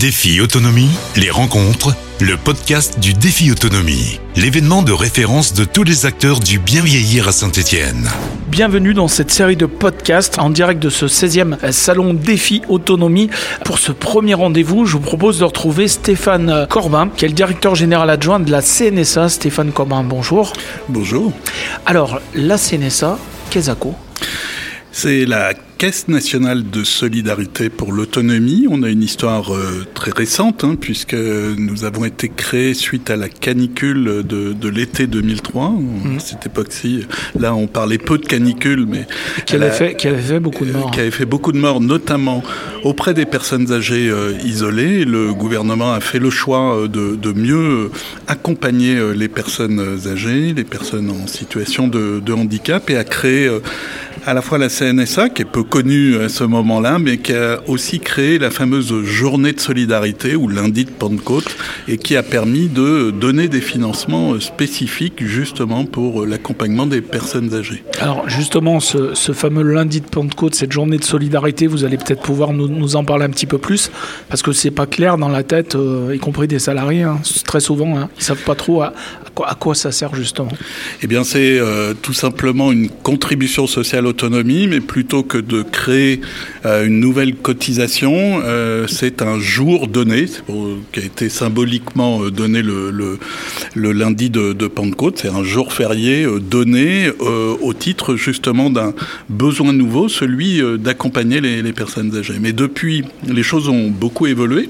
Défi Autonomie, les rencontres, le podcast du Défi Autonomie, l'événement de référence de tous les acteurs du bien vieillir à Saint-Étienne. Bienvenue dans cette série de podcasts en direct de ce 16e salon Défi Autonomie. Pour ce premier rendez-vous, je vous propose de retrouver Stéphane Corbin, qui est le directeur général adjoint de la CNSA. Stéphane Corbin, bonjour. Bonjour. Alors, la CNSA, qu'est-ce que c'est la Caisse nationale de solidarité pour l'autonomie. On a une histoire euh, très récente, hein, puisque nous avons été créés suite à la canicule de, de l'été 2003. Mmh. À cette époque-ci, là, on parlait peu de canicule, mais qui avait, fait, qui avait fait beaucoup de morts. Qui avait fait beaucoup de morts, notamment auprès des personnes âgées euh, isolées. Le gouvernement a fait le choix euh, de, de mieux accompagner les personnes âgées, les personnes en situation de, de handicap, et a créé à la fois la CNSA, qui est peu connue à ce moment-là, mais qui a aussi créé la fameuse journée de solidarité ou lundi de Pentecôte, et qui a permis de donner des financements spécifiques justement pour l'accompagnement des personnes âgées. Alors justement, ce, ce, fameux lundi de Pentecôte, cette journée de solidarité, vous allez peut-être pouvoir nous, nous, en parler un petit peu plus, parce que c'est pas clair dans la tête, euh, y compris des salariés, hein, très souvent, hein, ils savent pas trop à, à, quoi, à, quoi, ça sert justement. Eh bien, c'est euh, tout simplement une contribution sociale autonomie, mais plutôt que de créer euh, une nouvelle cotisation, euh, c'est un jour donné, qui a été symboliquement euh, donné le, le, lundi de, Pentecôte. C'est un jour férié donné au titre justement d'un besoin nouveau, celui d'accompagner les, personnes âgées. Mais depuis, les choses ont beaucoup évolué.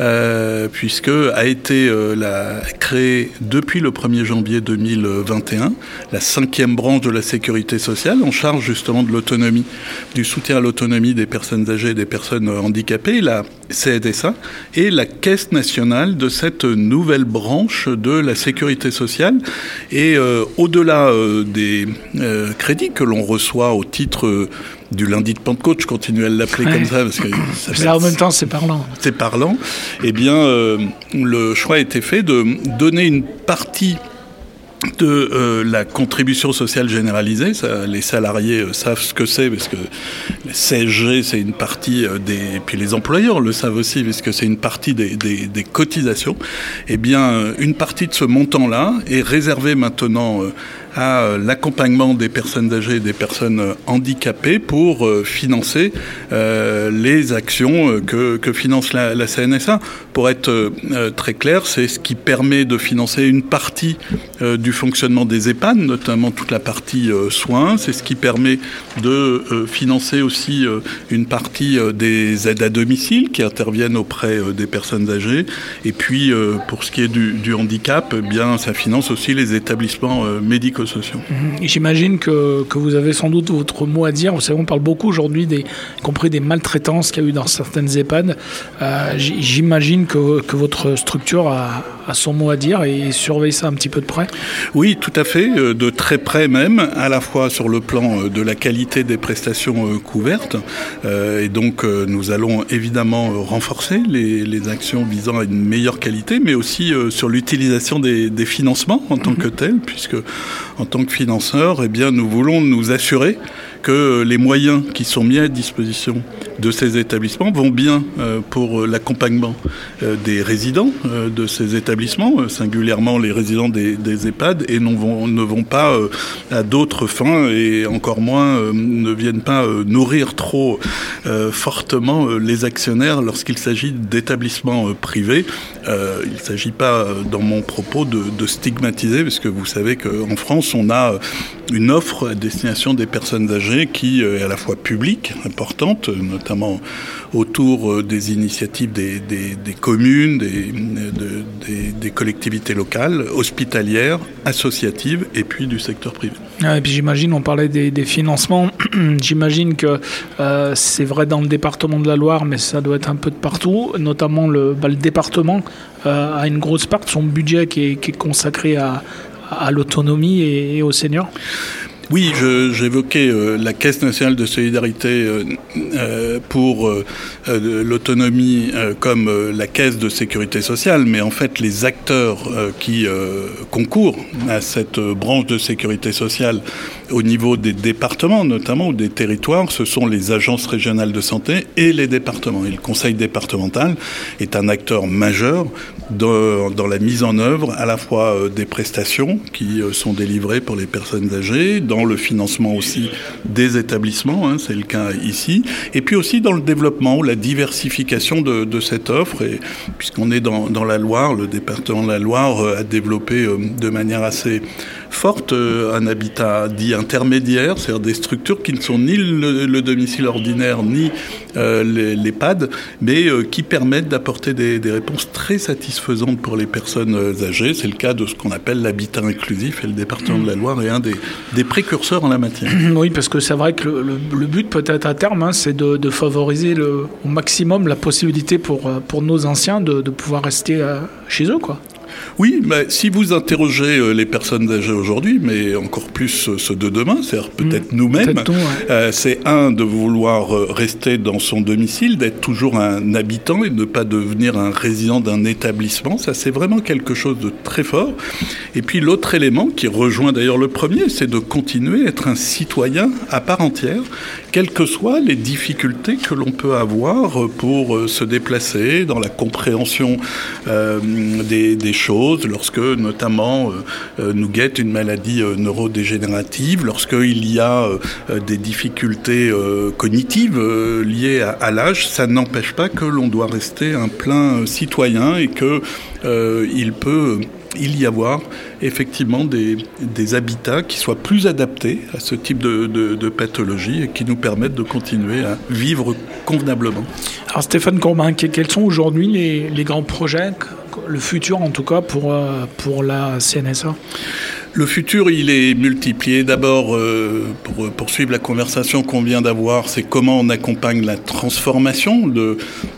Euh, puisque a été euh, créée depuis le 1er janvier 2021 la cinquième branche de la sécurité sociale en charge justement de l'autonomie, du soutien à l'autonomie des personnes âgées et des personnes handicapées, la CNSA, et la Caisse nationale de cette nouvelle branche de la sécurité sociale. Et euh, au-delà euh, des euh, crédits que l'on reçoit au titre du lundi de Pentecôte, je continue à l'appeler ouais. comme ça parce que ça là, en même temps c'est parlant. C'est parlant. Eh bien, euh, le choix a été fait de donner une partie de euh, la contribution sociale généralisée. Les salariés euh, savent ce que c'est parce que la CSG c'est une partie euh, des, et puis les employeurs le savent aussi parce que c'est une partie des, cotisations. Eh bien, une partie de ce montant-là est réservée maintenant à l'accompagnement des personnes âgées et des personnes handicapées pour financer les actions que, finance la, la, CNSA. Pour être très clair, c'est ce qui permet de financer une partie euh, du fonctionnement des EHPAD, notamment toute la partie soins. C'est ce qui permet de financer aussi une partie des aides à domicile qui interviennent auprès des personnes âgées. Et puis, pour ce qui est du, handicap, eh bien, ça finance aussi les établissements médicaux sociaux. Mmh. J'imagine que, que, vous avez sans doute votre mot à dire. Vous savez, on parle beaucoup aujourd'hui, y compris des maltraitances qu'il y a eu dans certaines EHPAD. Euh, J'imagine que, que, votre structure a, a, son mot à dire et surveille ça un petit peu de près. Oui, tout à fait, euh, de très près même, à la fois sur le plan de la qualité des prestations euh, couvertes. Euh, et donc, nous allons évidemment renforcer les, les, actions visant à une meilleure qualité, mais aussi sur l'utilisation des, des, financements en tant que tels, puisque en tant que financeur, eh bien, nous voulons nous assurer que les moyens qui sont mis à disposition de ces établissements vont bien euh, pour l'accompagnement euh, des résidents euh, de ces établissements, singulièrement les résidents des, EHPAD, et vont, ne vont pas à d'autres fins et encore moins ne viennent pas nourrir trop fortement les actionnaires lorsqu'il s'agit d'établissements privés. il ne s'agit pas dans mon propos de, de stigmatiser, parce que vous savez qu'en France, on a une offre à destination des personnes âgées qui est à la fois publique, importante, notamment autour des initiatives des, communes, des, de, des, des, collectivités locales, hospitalières, associatives et puis du secteur privé. Ah, et puis j'imagine, on parlait des, financements, j'imagine que euh, c'est vrai dans le département de la Loire, mais ça doit être un peu de partout, notamment le, bah, département euh, a une grosse part de son budget qui est, consacré à, l'autonomie et aux seniors oui, j'évoquais euh, la Caisse nationale de solidarité euh, euh, pour l'autonomie comme la Caisse de sécurité sociale, mais en fait les acteurs qui concourent à cette branche de sécurité sociale au niveau des départements notamment ou des territoires, ce sont les agences régionales de santé et les départements. Et le conseil départemental est un acteur majeur dans, la mise en œuvre à la fois euh, des prestations qui euh, sont délivrées pour les personnes âgées, dans le financement aussi des établissements, hein, c'est le cas ici, et puis aussi dans le développement, la diversification de, cette offre. Puisqu'on est dans, dans, la Loire, le département de la Loire euh, a développé de manière assez forte un habitat dit intermédiaire, c'est-à-dire des structures qui ne sont ni le, le domicile ordinaire ni euh, l'EHPAD, mais euh, qui permettent d'apporter des, des, réponses très satisfaisantes pour les personnes âgées. C'est le cas de ce qu'on appelle l'habitat inclusif et le département de la Loire est un des, des précurseurs en la matière. Oui, parce que c'est vrai que le, le, but peut-être à terme, hein, c'est de, de, favoriser le, au maximum la possibilité pour, pour nos anciens de, de pouvoir rester euh, chez eux. quoi. Oui, mais si vous interrogez euh, les personnes âgées aujourd'hui, mais encore plus euh, ceux de demain, c'est-à-dire peut-être mmh, nous-mêmes, peut ouais. euh, c'est un de vouloir rester dans son domicile, d'être toujours un habitant et de ne pas devenir un résident d'un établissement. Ça, c'est vraiment quelque chose de très fort. Et puis l'autre élément qui rejoint d'ailleurs le premier, c'est de continuer à être un citoyen à part entière, quelles que soient les difficultés que l'on peut avoir pour se déplacer dans la compréhension euh, des, choses, lorsque notamment euh, nous guette une maladie euh, neurodégénérative, lorsqu'il y a euh, des difficultés cognitives liées à, à l'âge, ça n'empêche pas que l'on doit rester un plein citoyen et que il peut il y avoir effectivement des, des, habitats qui soient plus adaptés à ce type de, pathologie et qui nous permettent de continuer à vivre convenablement. Alors Stéphane Corbin, quels sont aujourd'hui les, les, grands projets, le futur en tout cas pour, pour la CNSA le futur, il est multiplié. D'abord, euh, pour poursuivre la conversation qu'on vient d'avoir, c'est comment on accompagne la transformation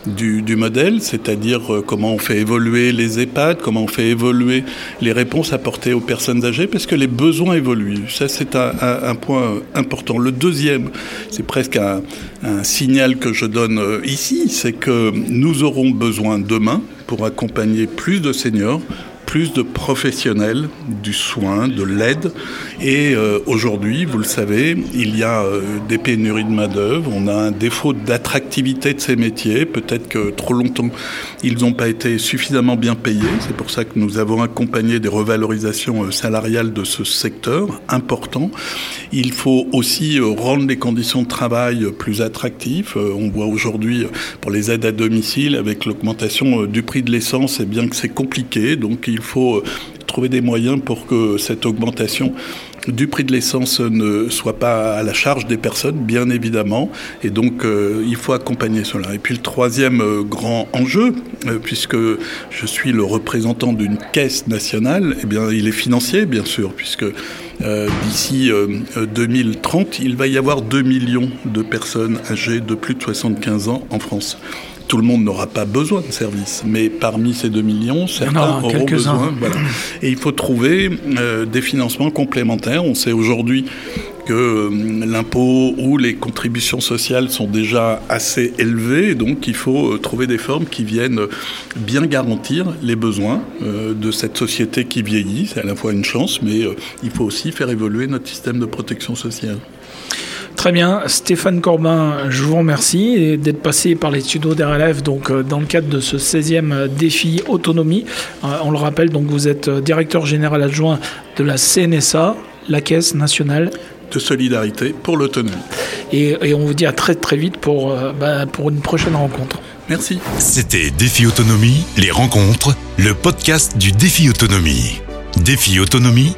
du, modèle, c'est-à-dire euh, comment on fait évoluer les EHPAD, comment on fait évoluer les réponses apportées aux personnes âgées, parce que les besoins évoluent. Ça, c'est un, point important. Le deuxième, c'est presque un, signal que je donne euh, ici, c'est que nous aurons besoin demain pour accompagner plus de seniors plus de professionnels du soin, de l'aide. Et euh, aujourd'hui, vous le savez, il y a euh, des pénuries de main-d'œuvre, on a un défaut d'attractivité de ces métiers. Peut-être que trop longtemps, ils n'ont pas été suffisamment bien payés. C'est pour ça que nous avons accompagné des revalorisations euh, salariales de ce secteur important. Il faut aussi rendre les conditions de travail plus attractives. On voit aujourd'hui pour les aides à domicile, avec l'augmentation du prix de l'essence, et bien que c'est compliqué. Donc faut euh, trouver des moyens pour que cette augmentation du prix de l'essence ne soit pas à la charge des personnes, bien évidemment. Et donc, euh, il faut accompagner cela. Et puis, le troisième euh, grand enjeu, puisque je suis le représentant d'une caisse nationale, eh bien, il est financier, bien sûr, puisque d'ici 2030, il va y avoir 2 millions de personnes âgées de plus de 75 ans en France tout le monde n'aura pas besoin de services, mais parmi ces 2 millions, certains non, auront besoin. Voilà. Et il faut trouver euh, des financements complémentaires. On sait aujourd'hui que euh, l'impôt ou les contributions sociales sont déjà assez élevées, donc il faut euh, trouver des formes qui viennent bien garantir les besoins de cette société qui vieillit. C'est à la fois une chance, mais il faut aussi faire évoluer notre système de protection sociale. Très bien, Stéphane Corbin, je vous remercie d'être passé par les studios d'RLF donc dans le cadre de ce 16e défi autonomie. On le rappelle, donc vous êtes directeur général adjoint de la CNSA, la Caisse nationale de solidarité pour l'autonomie. Et, et, on vous dit à très très vite pour, euh, bah, pour une prochaine rencontre. Merci. C'était Défi Autonomie, les rencontres, le podcast du Défi Autonomie. Défi Autonomie,